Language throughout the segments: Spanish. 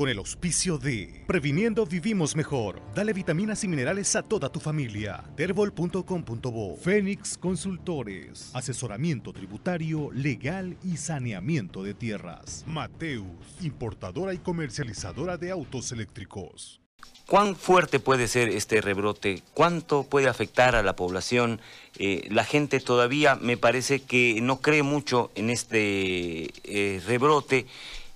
con el auspicio de Previniendo Vivimos Mejor. Dale vitaminas y minerales a toda tu familia. Terbol.com.bo Fénix Consultores. Asesoramiento tributario, legal y saneamiento de tierras. Mateus, importadora y comercializadora de autos eléctricos. ¿Cuán fuerte puede ser este rebrote? ¿Cuánto puede afectar a la población? Eh, la gente todavía me parece que no cree mucho en este eh, rebrote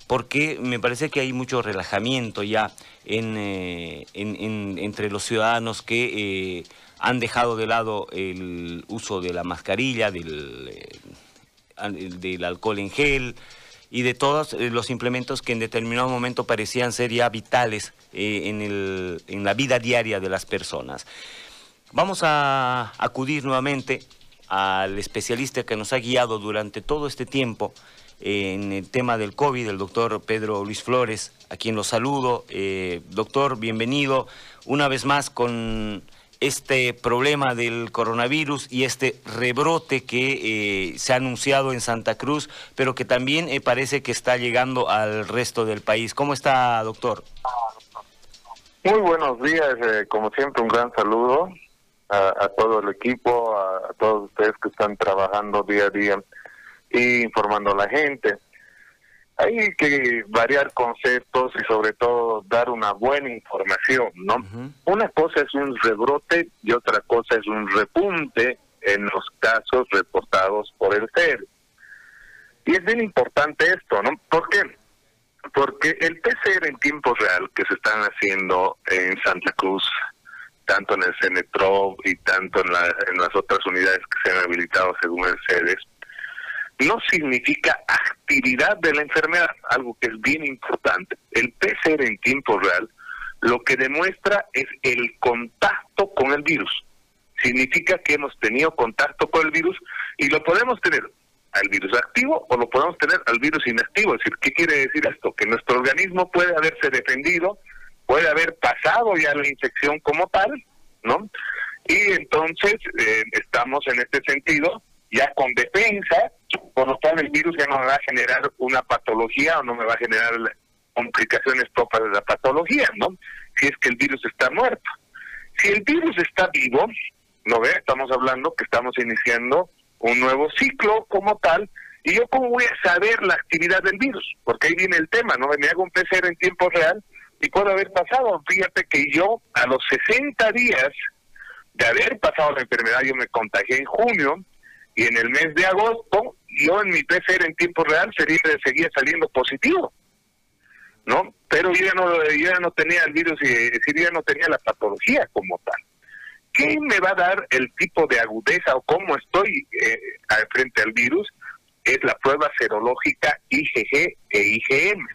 porque me parece que hay mucho relajamiento ya eh, entre los ciudadanos que han dejado de lado el uso de la mascarilla, del, del alcohol en gel, y de todos eh, los implementos que en determinado momento parecían ser ya vitales eh, en, la vida diaria de las personas. Vamos a acudir nuevamente al especialista que nos ha guiado durante todo este tiempo eh, en el tema del COVID, el doctor Pedro Luis Flores, a quien lo saludo. doctor, bienvenido una vez más con este problema del coronavirus y este rebrote que eh, se ha anunciado en Santa Cruz, pero que también eh, parece que está llegando al resto del país. ¿Cómo está, doctor? Muy buenos días, eh, como siempre un gran saludo a, todo el equipo, a, todos ustedes que están trabajando día a día y informando a la gente hay que variar conceptos y sobre todo dar una buena información, ¿no? Una cosa es un rebrote y otra cosa es un repunte en los casos reportados por el CER. Y es bien importante esto, ¿no? ¿Por qué? Porque el PCR en tiempo real que se están haciendo en Santa Cruz, tanto en el CENETRO y tanto en, en las otras unidades que se han habilitado según el CEDES, no significa actividad de la enfermedad, algo que es bien importante. El PCR en tiempo real lo que demuestra es el contacto con el virus. Significa que hemos tenido contacto con el virus y lo podemos tener al virus activo o lo podemos tener al virus inactivo. Es decir, ¿qué quiere decir esto? Que nuestro organismo puede haberse defendido, puede haber pasado ya la infección como tal, ¿no? Y entonces eh, estamos en este sentido ya con defensa, por lo tanto el virus ya no me va a generar una patología o no me va a generar complicaciones propias de la patología, ¿no? Si es que el virus está muerto. Si el virus está vivo, ¿no ve? Estamos hablando que estamos iniciando un nuevo ciclo como tal, y yo cómo voy a saber la actividad del virus, porque ahí viene el tema, ¿no? Me hago un PCR en tiempo real y puede haber pasado. Fíjate que yo a los 60 días de haber pasado la enfermedad, yo me contagié en junio, y en el mes de agosto yo en mi PCR en tiempo real sería, seguía saliendo positivo, ¿no? Pero yo ya no, ya no tenía el virus y decir, ya no tenía la patología como tal. ¿Qué me va a dar el tipo de agudeza o cómo estoy eh, frente al virus? Es la prueba serológica IgG e IgM.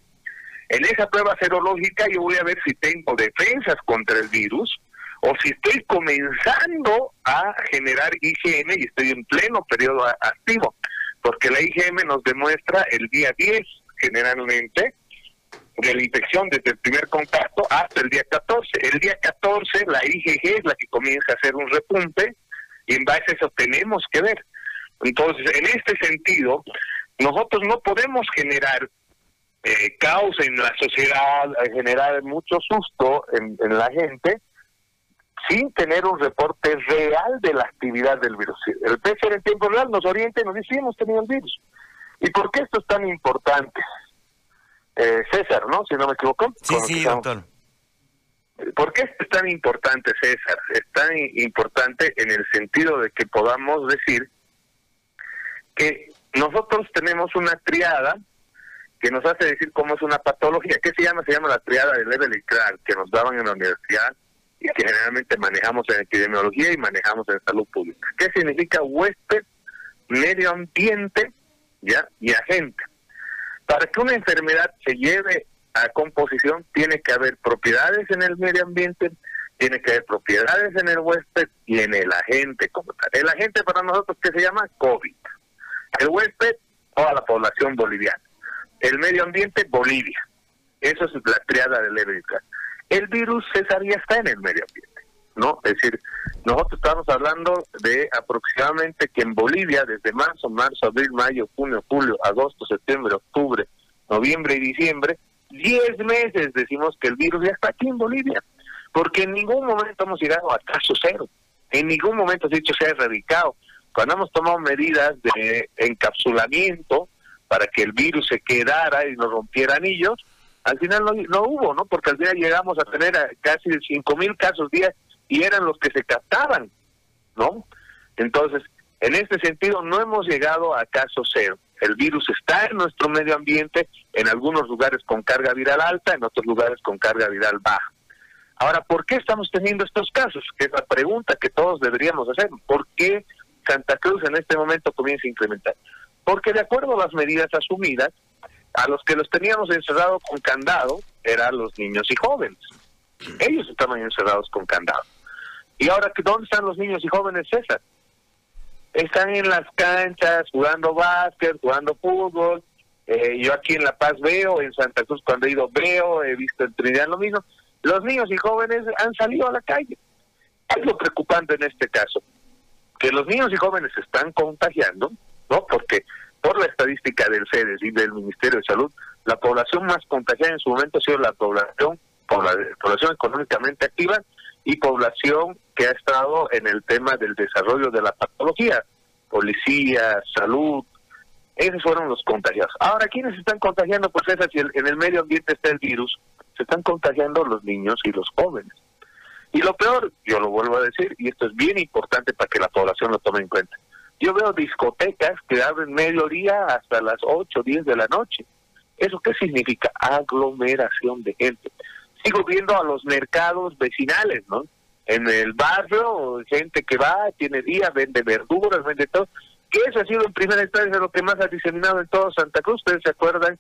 En esa prueba serológica yo voy a ver si tengo defensas contra el virus, o si estoy comenzando a generar IgM y estoy en pleno periodo activo, porque la IgM nos demuestra el día 10 generalmente de la infección desde el primer contacto hasta el día 14. El día 14 la IgG es la que comienza a hacer un repunte y en base a eso tenemos que ver. Entonces, en este sentido, nosotros no podemos generar eh, caos en la sociedad, generar mucho susto en la gente, sin tener un reporte real de la actividad del virus. El PCR en tiempo real nos orienta y nos dice, hemos tenido el virus. ¿Y por qué esto es tan importante? Eh, César, ¿no? Si no me equivoco. Sí, sí, doctor. ¿Por qué es tan importante, César? Es tan importante en el sentido de que podamos decir que nosotros tenemos una triada que nos hace decir cómo es una patología. ¿Qué se llama? Se llama la triada de Level y Clark, que nos daban en la universidad y que generalmente manejamos en epidemiología y manejamos en salud pública. ¿Qué significa huésped, medio ambiente ya y agente? Para que una enfermedad se lleve a composición tiene que haber propiedades en el medio ambiente, tiene que haber propiedades en el huésped y en el agente como tal. El agente para nosotros que se llama COVID. El huésped, toda la población boliviana. El medio ambiente, Bolivia. Eso es la triada del EBICA el virus, César, ya está en el medio ambiente, ¿no? Es decir, nosotros estamos hablando de aproximadamente que en Bolivia, desde marzo, marzo, abril, mayo, junio, julio, agosto, septiembre, octubre, noviembre y diciembre, 10 meses decimos que el virus ya está aquí en Bolivia, porque en ningún momento hemos llegado a caso cero, en ningún momento se ha dicho se ha erradicado. Cuando hemos tomado medidas de encapsulamiento para que el virus se quedara y no rompiera anillos, al final no, no hubo, ¿no? Porque al día llegamos a tener casi 5 mil casos día y eran los que se captaban, ¿no? Entonces, en este sentido, no hemos llegado a caso cero. El virus está en nuestro medio ambiente, en algunos lugares con carga viral alta, en otros lugares con carga viral baja. Ahora, ¿por qué estamos teniendo estos casos? Que es la pregunta que todos deberíamos hacer. ¿Por qué Santa Cruz en este momento comienza a incrementar? Porque de acuerdo a las medidas asumidas, a los que los teníamos encerrados con candado eran los niños y jóvenes. Ellos estaban encerrados con candado. ¿Y ahora dónde están los niños y jóvenes, César? Están en las canchas jugando básquet, jugando fútbol. Eh, yo aquí en La Paz veo, en Santa Cruz cuando he ido veo, he visto en Trinidad lo mismo. Los niños y jóvenes han salido a la calle. Es lo preocupante en este caso, que los niños y jóvenes se están contagiando, ¿no? Porque por la estadística del CEDES y del Ministerio de Salud, la población más contagiada en su momento ha sido la población, población económicamente activa y población que ha estado en el tema del desarrollo de la patología, policía, salud, esos fueron los contagiados. Ahora, ¿quiénes están contagiando? Pues es así, en el medio ambiente está el virus, se están contagiando los niños y los jóvenes. Y lo peor, yo lo vuelvo a decir, y esto es bien importante para que la población lo tome en cuenta, yo veo discotecas que abren mediodía hasta las 8, 10 de la noche. ¿Eso qué significa? Aglomeración de gente. Sigo viendo a los mercados vecinales, ¿no? En el barrio, gente que va, tiene día, vende verduras, vende todo. Que eso ha sido en primera instancia lo que más ha diseminado en todo Santa Cruz. Ustedes se acuerdan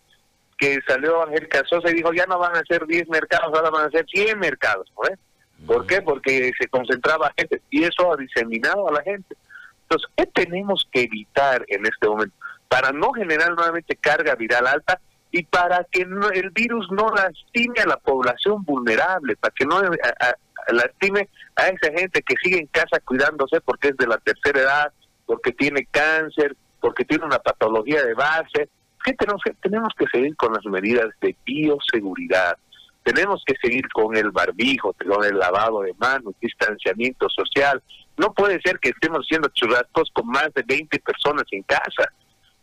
que salió Ángel Casosa y dijo, ya no van a ser 10 mercados, ahora van a ser 100 mercados. ¿no? ¿Por qué? Porque se concentraba gente y eso ha diseminado a la gente. Entonces, ¿qué tenemos que evitar en este momento? Para no generar nuevamente carga viral alta y para que el virus no lastime a la población vulnerable, para que no lastime a esa gente que sigue en casa cuidándose porque es de la tercera edad, porque tiene cáncer, porque tiene una patología de base. ¿Qué tenemos, tenemos que seguir con las medidas de bioseguridad? Tenemos que seguir con el barbijo, con el lavado de manos, distanciamiento social, no puede ser que estemos haciendo churrascos con más de 20 personas en casa.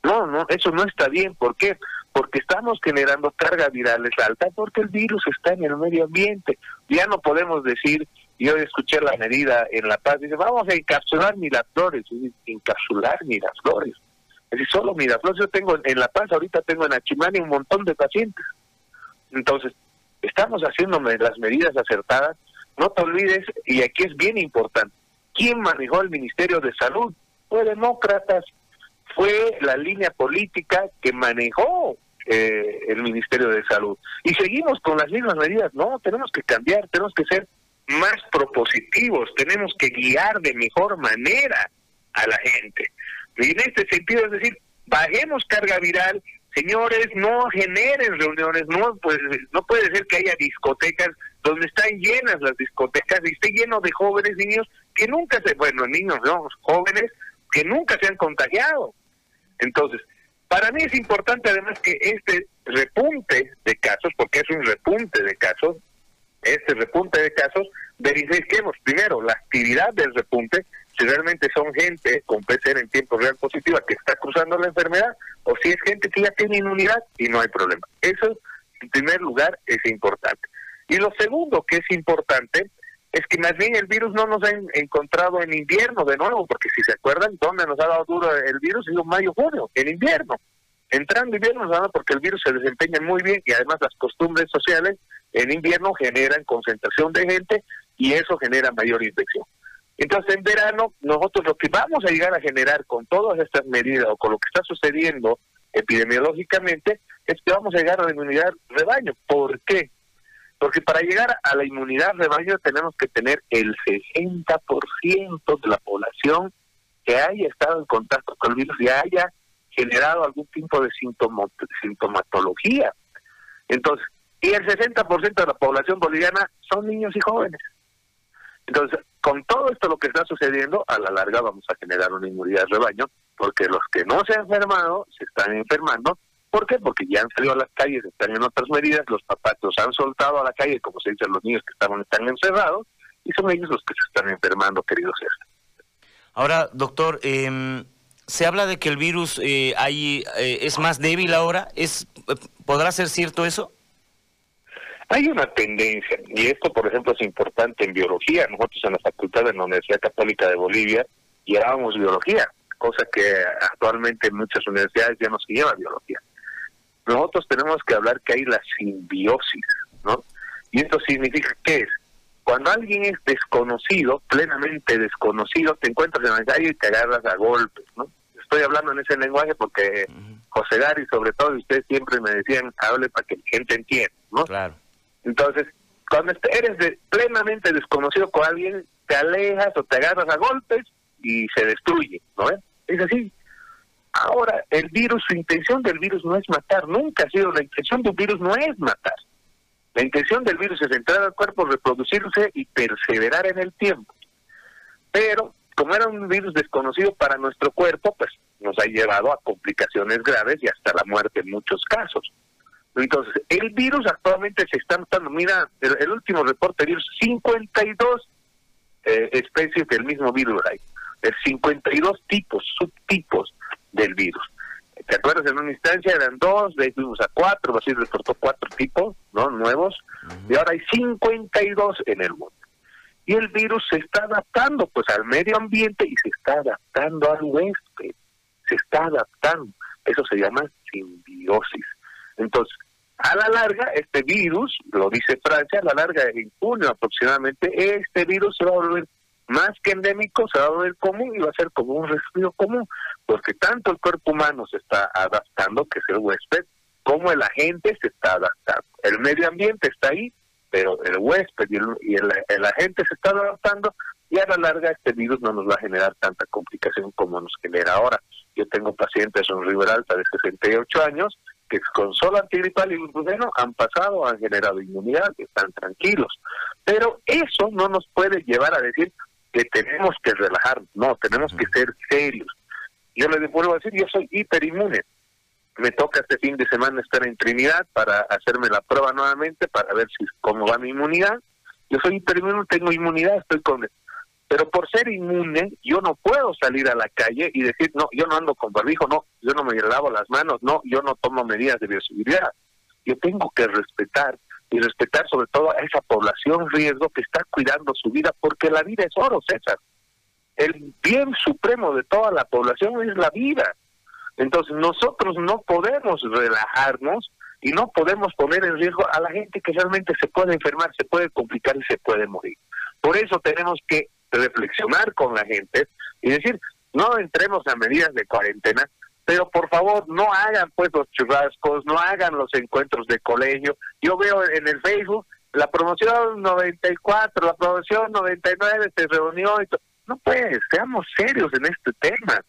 No, no, eso no está bien. ¿Por qué? Porque estamos generando carga virales alta porque el virus está en el medio ambiente. Ya no podemos decir, yo escuché la medida en La Paz, dice, vamos a encapsular Miraflores. Encapsular Miraflores. Es decir, solo Miraflores. Yo tengo en La Paz, ahorita tengo en Achimani un montón de pacientes. Entonces, estamos haciendo las medidas acertadas. No te olvides, y aquí es bien importante, ¿Quién manejó el Ministerio de Salud? Fue demócratas, fue la línea política que manejó eh, el Ministerio de Salud. Y seguimos con las mismas medidas. No, tenemos que cambiar, tenemos que ser más propositivos, tenemos que guiar de mejor manera a la gente. Y en este sentido, es decir, bajemos carga viral, señores, no generen reuniones, no, pues, no puede ser que haya discotecas donde están llenas las discotecas y esté lleno de jóvenes niños que nunca se, bueno, niños, no, jóvenes que nunca se han contagiado. Entonces, para mí es importante además que este repunte de casos, porque es un repunte de casos, este repunte de casos, verifiquemos primero la actividad del repunte, si realmente son gente con PCR en tiempo real positiva que está cruzando la enfermedad, o si es gente que ya tiene inmunidad y no hay problema. Eso, en primer lugar, es importante. Y lo segundo que es importante es que más bien el virus no nos ha encontrado en invierno de nuevo, porque si se acuerdan, ¿dónde nos ha dado duro el virus? En mayo, junio, en invierno. Entrando invierno nos ha porque el virus se desempeña muy bien y además las costumbres sociales en invierno generan concentración de gente y eso genera mayor infección. Entonces, en verano, nosotros lo que vamos a llegar a generar con todas estas medidas o con lo que está sucediendo epidemiológicamente es que vamos a llegar a la inmunidad rebaño. ¿Por qué? Porque para llegar a la inmunidad rebaño tenemos que tener el 60% de la población que haya estado en contacto con el virus y haya generado algún tipo de sintomatología. Entonces, y el 60% de la población boliviana son niños y jóvenes. Entonces, con todo esto lo que está sucediendo, a la larga vamos a generar una inmunidad rebaño, porque los que no se han enfermado se están enfermando ¿Por qué? Porque ya han salido a las calles, están en otras medidas, los papás los han soltado a la calle, como se dice, los niños que estaban están encerrados, y son ellos los que se están enfermando, queridos César. Ahora, doctor, eh, se habla de que el virus eh, ahí eh, es más débil ahora. ¿Es, ¿Podrá ser cierto eso? Hay una tendencia, y esto, por ejemplo, es importante en biología. Nosotros en la Facultad de la Universidad Católica de Bolivia llevábamos biología, cosa que actualmente en muchas universidades ya no se lleva biología. Nosotros tenemos que hablar que hay la simbiosis, ¿no? Y esto significa que es, cuando alguien es desconocido, plenamente desconocido, te encuentras en la calle y te agarras a golpes, ¿no? Estoy hablando en ese lenguaje porque José Gary, sobre todo, y ustedes siempre me decían, hable para que la gente entienda, ¿no? Claro. Entonces, cuando eres de, plenamente desconocido con alguien, te alejas o te agarras a golpes y se destruye, ¿no? Es así. Ahora, el virus, su intención del virus no es matar, nunca ha sido, la intención del virus no es matar. La intención del virus es entrar al cuerpo, reproducirse y perseverar en el tiempo. Pero, como era un virus desconocido para nuestro cuerpo, pues nos ha llevado a complicaciones graves y hasta la muerte en muchos casos. Entonces, el virus actualmente se está notando, mira, el, último reporte de virus, 52 eh, especies del mismo virus hay, de 52 tipos, subtipos del virus. ¿Te acuerdas? En una instancia eran dos, de ahí fuimos a cuatro, así reportó cuatro tipos ¿no? nuevos, y ahora hay 52 en el mundo. Y el virus se está adaptando pues al medio ambiente y se está adaptando al huésped, se está adaptando. Eso se llama simbiosis. Entonces, a la larga, este virus, lo dice Francia, a la larga, en junio aproximadamente, este virus se va a volver más que endémico, se va a volver común y va a ser como un resfrío común, porque tanto el cuerpo humano se está adaptando, que es el huésped, como el agente se está adaptando. El medio ambiente está ahí, pero el huésped y el, agente se está adaptando y a la larga este virus no nos va a generar tanta complicación como nos genera ahora. Yo tengo pacientes en Riberalta de 68 años que con solo antigripal y glucoseno han pasado, han generado inmunidad, están tranquilos. Pero eso no nos puede llevar a decir, que tenemos que relajar, no, tenemos que ser serios. Yo le vuelvo a decir, yo soy hiperinmune. Me toca este fin de semana estar en Trinidad para hacerme la prueba nuevamente para ver si cómo va mi inmunidad. Yo soy hiperinmune, tengo inmunidad, estoy con pero por ser inmune, yo no puedo salir a la calle y decir, no, yo no ando con barbijo, no, yo no me lavo las manos, no, yo no tomo medidas de bioseguridad. Yo tengo que respetar y respetar sobre todo a esa población riesgo que está cuidando su vida, porque la vida es oro, César. El bien supremo de toda la población es la vida. Entonces nosotros no podemos relajarnos y no podemos poner en riesgo a la gente que realmente se puede enfermar, se puede complicar y se puede morir. Por eso tenemos que reflexionar con la gente y decir, no entremos a medidas de cuarentena, pero por favor no hagan pues los churrascos, no hagan los encuentros de colegio. Yo veo en el Facebook la promoción 94, la promoción 99 se reunió y No pues, seamos serios en este tema,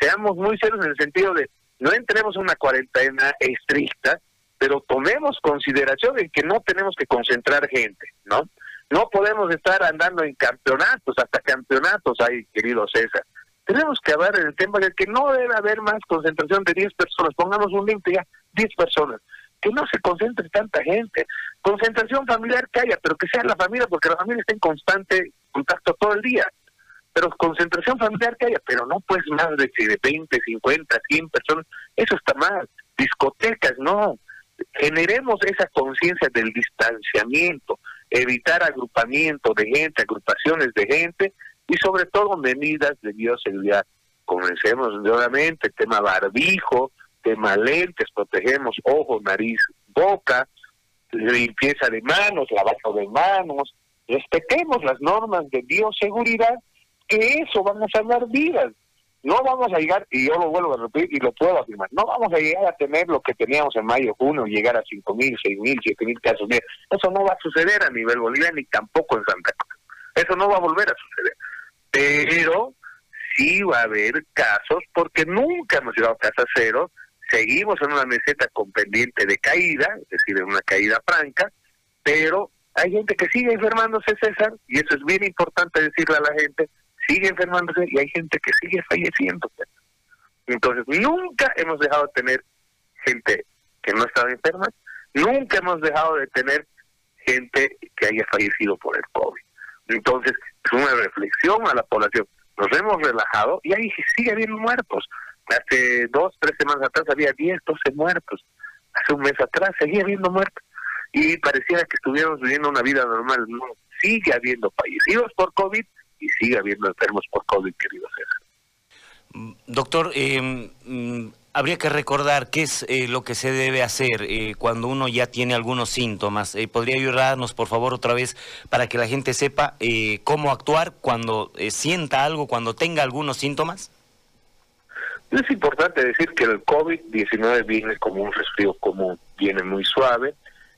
seamos muy serios en el sentido de no entremos en una cuarentena estricta, pero tomemos consideración en que no tenemos que concentrar gente, ¿no? No podemos estar andando en campeonatos, hasta campeonatos hay, querido César tenemos que hablar en el tema de que no debe haber más concentración de 10 personas. Pongamos un límite ya, 10 personas. Que no se concentre tanta gente. Concentración familiar que haya, pero que sea la familia, porque la familia está en constante contacto todo el día. Pero concentración familiar que haya, pero no pues más de, de 20, 50, 100 personas. Eso está mal. Discotecas, no. Generemos esa conciencia del distanciamiento, evitar agrupamiento de gente, agrupaciones de gente, y sobre todo medidas de bioseguridad. Comencemos nuevamente, tema barbijo, tema lentes, protegemos ojo, nariz, boca, limpieza de manos, lavado de manos, respetemos las normas de bioseguridad, que eso van a salvar vidas. No vamos a llegar, y yo lo vuelvo a repetir y lo puedo afirmar, no vamos a llegar a tener lo que teníamos en mayo, junio, llegar a 5.000, 6.000, 7.000 casos. Eso no va a suceder a nivel boliviano ni tampoco en Santa Cruz. Eso no va a volver a suceder pero sí va a haber casos, porque nunca hemos llegado a casa cero, seguimos en una meseta con pendiente de caída, es decir, en una caída franca, pero hay gente que sigue enfermándose, César, y eso es bien importante decirle a la gente, sigue enfermándose y hay gente que sigue falleciendo. Entonces, nunca hemos dejado de tener gente que no estaban enfermas. Nunca hemos dejado de tener gente que haya fallecido por el COVID. Entonces, es una reflexión a la población. Nos hemos relajado y ahí sigue habiendo muertos. Hace dos, tres semanas atrás había 10, 12 muertos. Hace un mes atrás seguía habiendo muertos. Y pareciera que estuviéramos viviendo una vida normal. No, sigue habiendo fallecidos por COVID y sigue habiendo enfermos por COVID, querido César. Doctor, eh, mm, habría que recordar qué es eh, lo que se debe hacer eh, cuando uno ya tiene algunos síntomas. Eh, ¿Podría ayudarnos, por favor, otra vez para que la gente sepa cómo actuar cuando sienta algo, cuando tenga algunos síntomas? Es importante decir que el COVID-19 viene como un resfrío común, viene muy suave.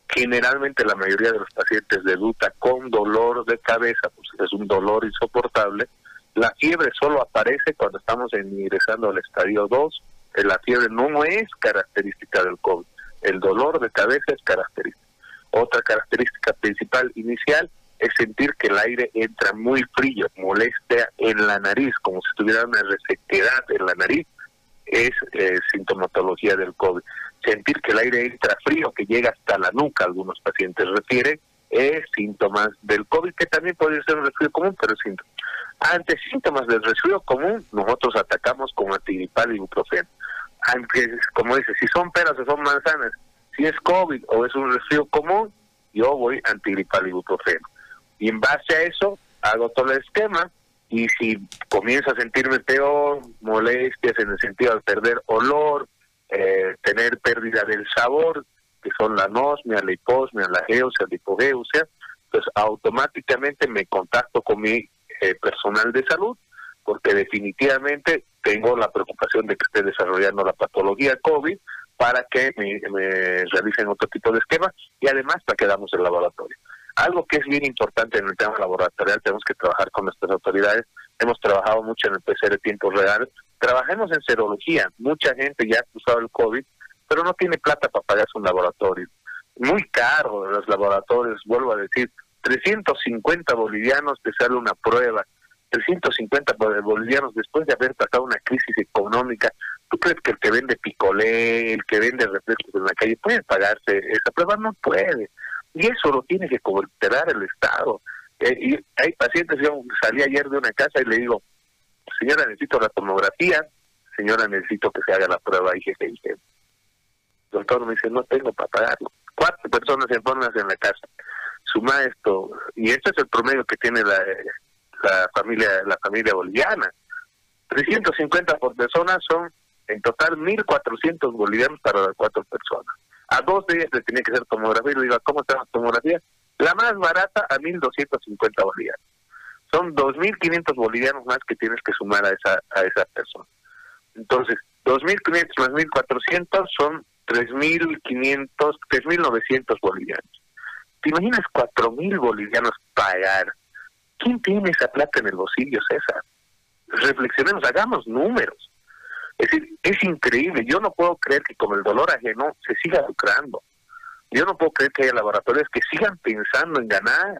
Generalmente la mayoría de los pacientes debuta con dolor de cabeza, pues es un dolor insoportable. La fiebre solo aparece cuando estamos ingresando al estadio 2 la fiebre no es característica del COVID. El dolor de cabeza es característica. Otra característica principal inicial es sentir que el aire entra muy frío, molestia en la nariz, como si tuviera una resequedad en la nariz, es eh, sintomatología del COVID. Sentir que el aire entra frío, que llega hasta la nuca, algunos pacientes refieren, es síntomas del COVID, que también puede ser un resfrío común, pero es síntoma. Ante síntomas del resfrío común, nosotros atacamos con antigripal y ibuprofeno aunque, como dice, si son peras o son manzanas, si es COVID o es un resfrío común, yo voy antigripal ibuprofeno. Y en base a eso, hago todo el esquema y si comienzo a sentirme peor, molestias en el sentido de perder olor, eh, tener pérdida del sabor, que son la anosmia, la hiposmia, la geosia, la hipogeusia, pues automáticamente me contacto con mi eh, personal de salud, porque definitivamente tengo la preocupación de que esté desarrollando la patología COVID para que me, realicen otro tipo de esquema y además para que damos el laboratorio. Algo que es bien importante en el tema laboratorial, tenemos que trabajar con nuestras autoridades. Hemos trabajado mucho en el PCR tiempo real. Trabajemos en serología. Mucha gente ya ha usado el COVID, pero no tiene plata para pagarse un laboratorio. Muy caro los laboratorios, vuelvo a decir, 350 bolivianos te sale una prueba 350 bolivianos después de haber pasado una crisis económica. ¿Tú crees que el que vende picolé, el que vende refrescos en la calle, puede pagarse esa prueba? No puede. Y eso lo tiene que cooperar el Estado. Eh, y hay pacientes, yo salí ayer de una casa y le digo, señora, necesito la tomografía, señora, necesito que se haga la prueba IgG. El doctor me dice, no tengo para pagarlo. Cuatro personas enfermas en la casa. Suma esto, y este es el promedio que tiene la, la familia la familia boliviana. 350 por persona son en total 1.400 bolivianos para las cuatro personas. A dos de ellas le tiene que hacer tomografía. Le digo, ¿cómo está la tomografía? La más barata a 1.250 bolivianos. Son 2.500 bolivianos más que tienes que sumar a esa, a esa persona. Entonces, 2.500 más 1.400 son 3.500, 3.900 bolivianos. ¿Te imaginas 4.000 bolivianos pagar ¿Quién tiene esa plata en el bolsillo, César? Reflexionemos, hagamos números. Es decir, es increíble. Yo no puedo creer que con el dolor ajeno se siga lucrando. Yo no puedo creer que haya laboratorios que sigan pensando en ganar.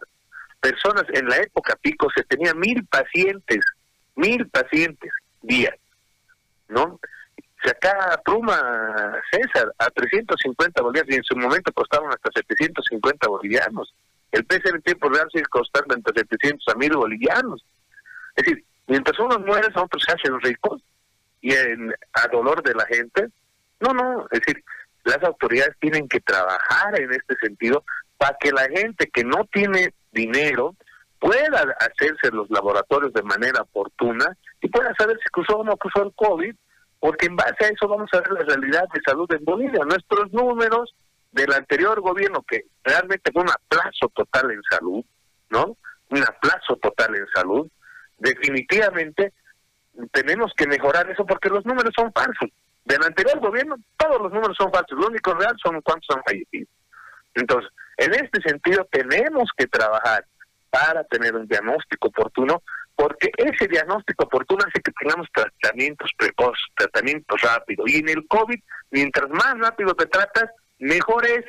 Personas en la época pico se tenía mil pacientes, mil pacientes día, ¿no? Se acá Pluma César a 350 bolivianos y en su momento costaban hasta 750 bolivianos. El PCR en tiempo real sigue costando entre 700 a 1000 bolivianos. Es decir, mientras unos mueren, otros se hacen ricos y en, a dolor de la gente. No, no, es decir, las autoridades tienen que trabajar en este sentido para que la gente que no tiene dinero pueda hacerse los laboratorios de manera oportuna y pueda saber si cruzó o no cruzó el COVID, porque en base a eso vamos a ver la realidad de salud en Bolivia. Nuestros números del anterior gobierno que realmente fue un aplazo total en salud, ¿no? Un aplazo total en salud. Definitivamente tenemos que mejorar eso porque los números son falsos. Del anterior gobierno todos los números son falsos, lo único real son cuántos han fallecido. Entonces, en este sentido tenemos que trabajar para tener un diagnóstico oportuno, porque ese diagnóstico oportuno hace que tengamos tratamientos precoces, tratamientos rápidos. Y en el COVID, mientras más rápido te tratas, mejor es,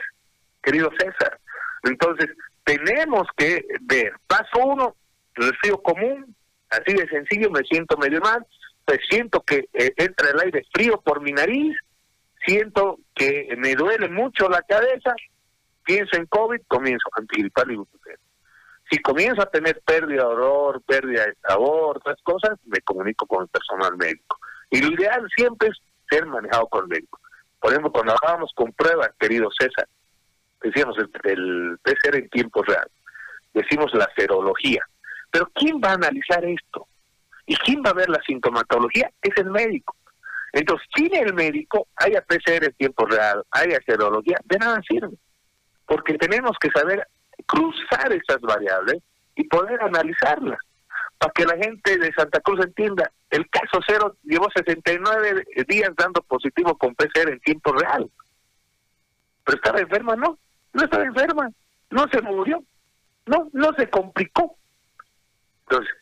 querido César. Entonces, tenemos que ver, paso uno, resfrío común, así de sencillo, me siento medio mal, pues siento que eh, entra el aire frío por mi nariz, siento que me duele mucho la cabeza, pienso en COVID, comienzo antigripal y Si comienzo a tener pérdida de olor, pérdida de sabor, otras cosas, me comunico con el personal médico. Y lo ideal siempre es ser manejado con el médico. Por ejemplo, cuando trabajábamos con pruebas, querido César, decíamos el, el PCR en tiempo real, decimos la serología. Pero ¿quién va a analizar esto? ¿Y quién va a ver la sintomatología? Es el médico. Entonces, sin el médico, haya PCR en tiempo real, haya serología, de nada sirve. Porque tenemos que saber cruzar esas variables y poder analizarlas. Para que la gente de Santa Cruz entienda, el caso cero llevó 69 días dando positivo con PCR en tiempo real. Pero estaba enferma, no, no estaba enferma, no se murió, no, no se complicó. Entonces,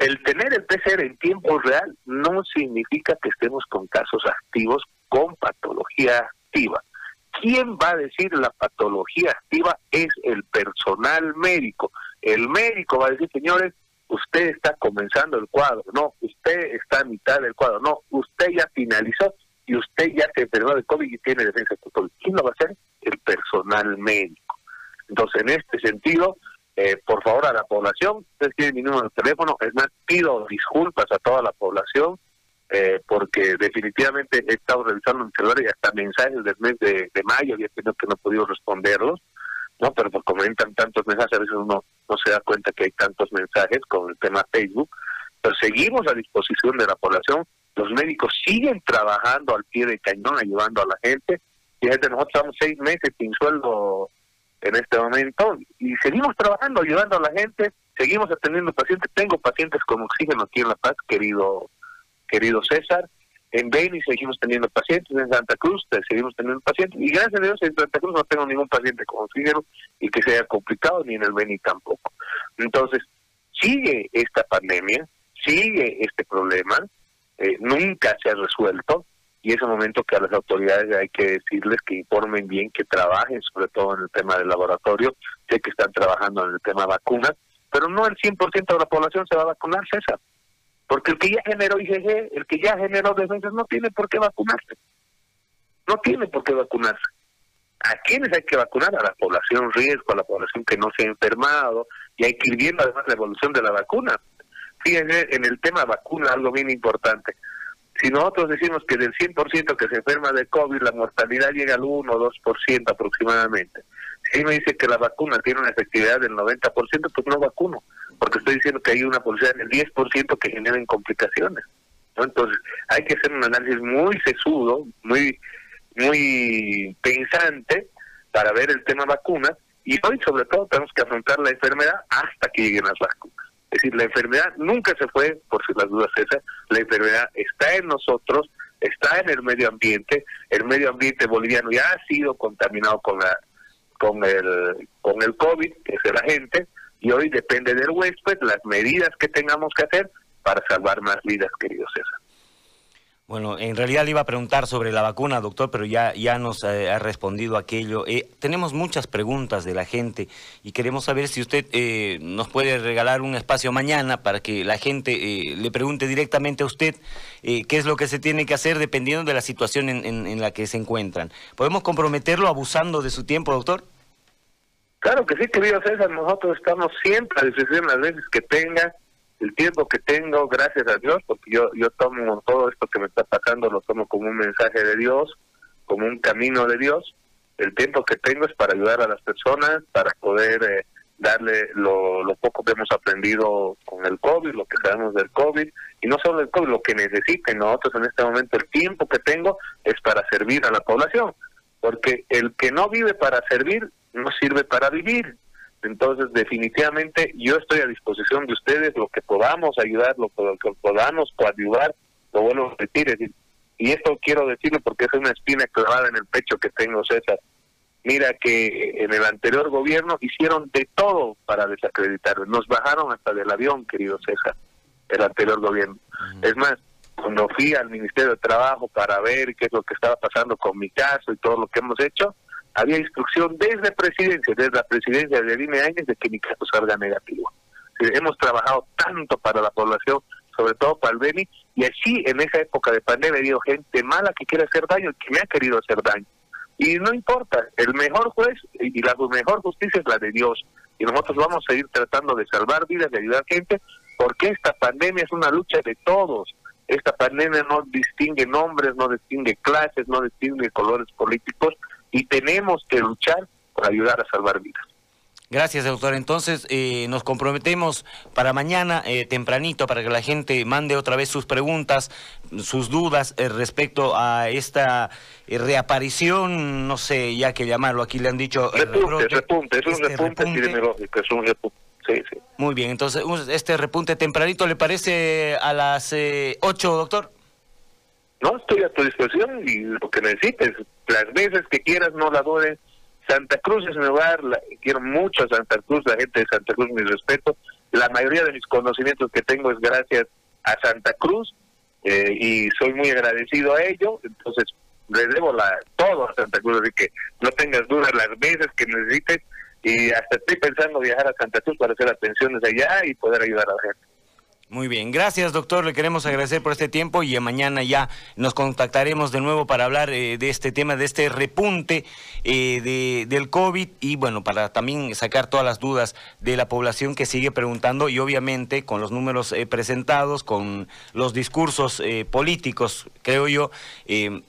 el tener el PCR en tiempo real no significa que estemos con casos activos con patología activa. ¿Quién va a decir la patología activa? Es el personal médico. El médico va a decir, señores, usted está comenzando el cuadro, no, usted está a mitad del cuadro, no, usted ya finalizó y usted ya se enfermó de COVID y tiene defensa total. ¿Quién lo va a hacer? El personal médico. Entonces, en este sentido, eh, por favor a la población, ustedes tienen mi número de teléfono, es más, pido disculpas a toda la población, eh, porque definitivamente he estado revisando mi celular y hasta mensajes del mes de, mayo he tenido que no he podido responderlos, ¿no? Pero pues comentan tantos mensajes, a veces uno no se da cuenta que hay tantos mensajes con el tema Facebook, pero seguimos a disposición de la población, los médicos siguen trabajando al pie de cañón, ayudando a la gente, y desde nosotros estamos seis meses sin sueldo en este momento y seguimos trabajando, ayudando a la gente, seguimos atendiendo pacientes. Tengo pacientes con oxígeno aquí en La Paz, querido querido César. En Beni seguimos teniendo pacientes, en Santa Cruz seguimos teniendo pacientes, y gracias a Dios en Santa Cruz no tengo ningún paciente con oxígeno y que se haya complicado, ni en el Beni tampoco. Entonces, sigue esta pandemia, sigue este problema, eh, nunca se ha resuelto, y es un momento que a las autoridades hay que decirles que informen bien, que trabajen sobre todo en el tema del laboratorio, sé que están trabajando en el tema vacunas, pero no el 100% de la población se va a vacunar, César, porque el que ya generó IgG, el que ya generó defensas, no tiene por qué vacunarse, no tiene por qué vacunarse. ¿A quiénes hay que vacunar? A la población riesgo, a la población que no se ha enfermado, y hay que ir viendo además la evolución de la vacuna. Fíjense en el tema vacuna algo bien importante si nosotros decimos que del 100% que se enferma de COVID, la mortalidad llega al 1 o 2% aproximadamente. Si me dice que la vacuna tiene una efectividad del 90%, pues no vacuno, porque estoy diciendo que hay una posibilidad del 10% que generen complicaciones. Entonces, hay que hacer un análisis muy sesudo, muy, muy pensante para ver el tema vacuna y hoy sobre todo tenemos que afrontar la enfermedad hasta que lleguen las vacunas. Es decir, la enfermedad nunca se fue, por si las dudas esas, la enfermedad está en nosotros, está en el medio ambiente, el medio ambiente boliviano ya ha sido contaminado con la con el con el COVID, que es el agente, y hoy depende del huésped las medidas que tengamos que hacer para salvar más vidas, querido César. Bueno, en realidad le iba a preguntar sobre la vacuna, doctor, pero ya, ya nos eh, ha respondido aquello. Eh, tenemos muchas preguntas de la gente y queremos saber si usted eh, nos puede regalar un espacio mañana para que la gente le pregunte directamente a usted qué es lo que se tiene que hacer dependiendo de la situación en la que se encuentran. ¿Podemos comprometerlo abusando de su tiempo, doctor? Claro que sí, querido César, nosotros estamos siempre a disposición las veces que tenga el tiempo que tengo, gracias a Dios, porque yo, yo tomo todo esto que me está pasando, lo tomo como un mensaje de Dios, como un camino de Dios. El tiempo que tengo es para ayudar a las personas, para poder eh, darle lo, lo poco que hemos aprendido con el COVID, lo que sabemos del COVID, y no solo el COVID, lo que necesiten nosotros en este momento, el tiempo que tengo es para servir a la población, porque el que no vive para servir no sirve para vivir. Entonces, definitivamente, yo estoy a disposición de ustedes, lo que podamos ayudar, lo que podamos coadyuvar, lo vuelvo a repetir. y esto quiero decirlo porque es una espina clavada en el pecho que tengo, César. Mira que en el anterior gobierno hicieron de todo para desacreditar. Nos bajaron hasta del avión, querido César, el anterior gobierno. Es más, cuando fui al Ministerio de Trabajo para ver qué es lo que estaba pasando con mi caso y todo lo que hemos hecho, había instrucción desde presidencia, desde la presidencia de Dime Áñez, de que mi caso salga negativo. hemos trabajado tanto para la población, sobre todo para el Beni, y así en esa época de pandemia he habido gente mala que quiere hacer daño, que me ha querido hacer daño. Y no importa, el mejor juez y la mejor justicia es la de Dios. Y nosotros vamos a seguir tratando de salvar vidas, de ayudar gente, porque esta pandemia es una lucha de todos. Esta pandemia no distingue nombres, no distingue clases, no distingue colores políticos, y tenemos que luchar por ayudar a salvar vidas. Gracias, doctor. Entonces, eh, nos comprometemos para mañana eh, tempranito para que la gente mande otra vez sus preguntas, sus dudas eh, respecto a esta reaparición, no sé ya que llamarlo, aquí le han dicho... Repunte, repunte, es un este repunte, epidemiológico, es un repunte. Sí, sí. Muy bien, entonces este repunte tempranito, ¿le parece a las 8, doctor? No, estoy a tu disposición y lo que necesites, las veces que quieras, no la dudes Santa Cruz es mi lugar, quiero mucho a Santa Cruz, la gente de Santa Cruz, mi respeto. La mayoría de mis conocimientos que tengo es gracias a Santa Cruz eh, y soy muy agradecido a ello. Entonces, le debo la, todo a Santa Cruz, así que no tengas dudas las veces que necesites. Y hasta estoy pensando viajar a Santa Cruz para hacer atenciones allá y poder ayudar a la gente. Muy bien, gracias doctor, le queremos agradecer por este tiempo y mañana ya nos contactaremos de nuevo para hablar eh, de este tema, de este repunte eh, de, del COVID y bueno, para también sacar todas las dudas de la población que sigue preguntando y obviamente con los números eh, presentados, con los discursos políticos, creo yo,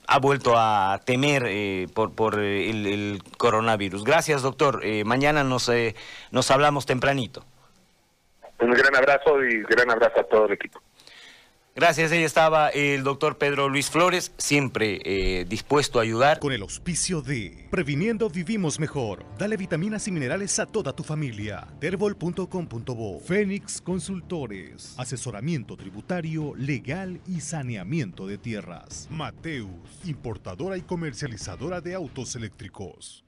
ha vuelto a temer por, por el, el, coronavirus. Gracias doctor, mañana nos, nos hablamos tempranito. Un gran abrazo y gran abrazo a todo el equipo. Gracias, ahí estaba el doctor Pedro Luis Flores, siempre eh, dispuesto a ayudar. Con el auspicio de Previniendo Vivimos Mejor. Dale vitaminas y minerales a toda tu familia. Terbol.com.bo Fénix Consultores. Asesoramiento tributario, legal y saneamiento de tierras. Mateus, importadora y comercializadora de autos eléctricos.